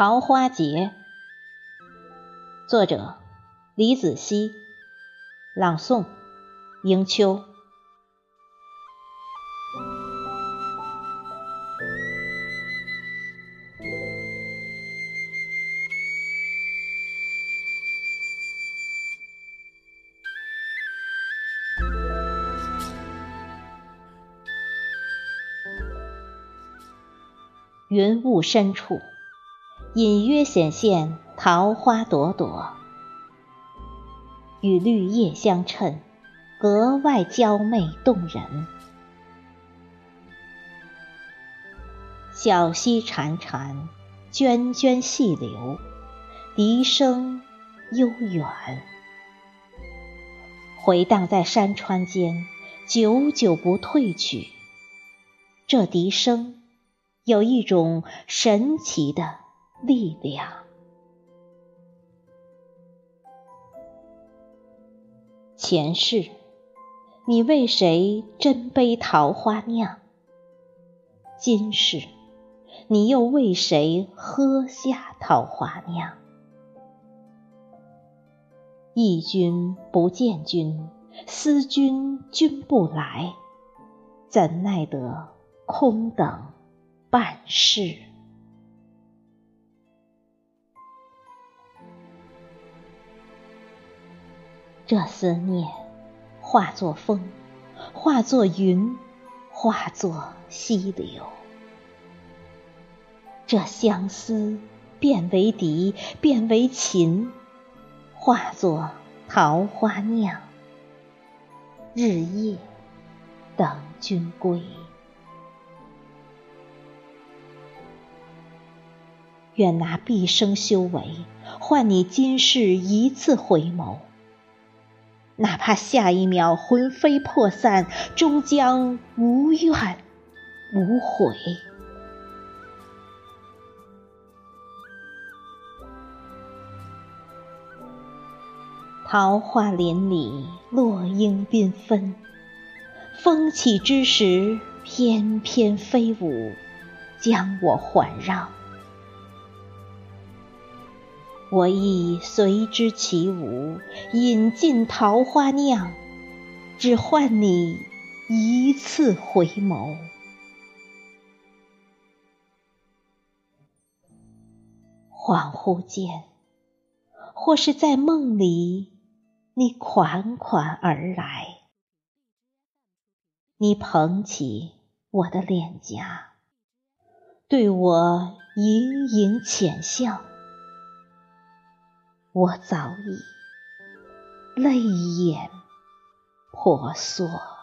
桃花劫，作者李子熙，朗诵迎秋。云雾深处，隐约显现桃花朵朵，与绿叶相衬，格外娇媚动人。小溪潺潺，涓涓细流，笛声悠远，回荡在山川间，久久不退去。这笛声。有一种神奇的力量。前世，你为谁斟杯桃花酿？今世，你又为谁喝下桃花酿？忆君不见君，思君君不来，怎奈得空等？半世，这思念化作风，化作云，化作溪流；这相思变为笛，变为琴，化作桃花酿，日夜等君归。愿拿毕生修为换你今世一次回眸，哪怕下一秒魂飞魄散，终将无怨无悔。桃花林里落英缤纷，风起之时翩翩飞舞，将我环绕。我亦随之起舞，饮尽桃花酿，只换你一次回眸。恍惚间，或是在梦里，你款款而来，你捧起我的脸颊，对我盈盈浅笑。我早已泪眼婆娑。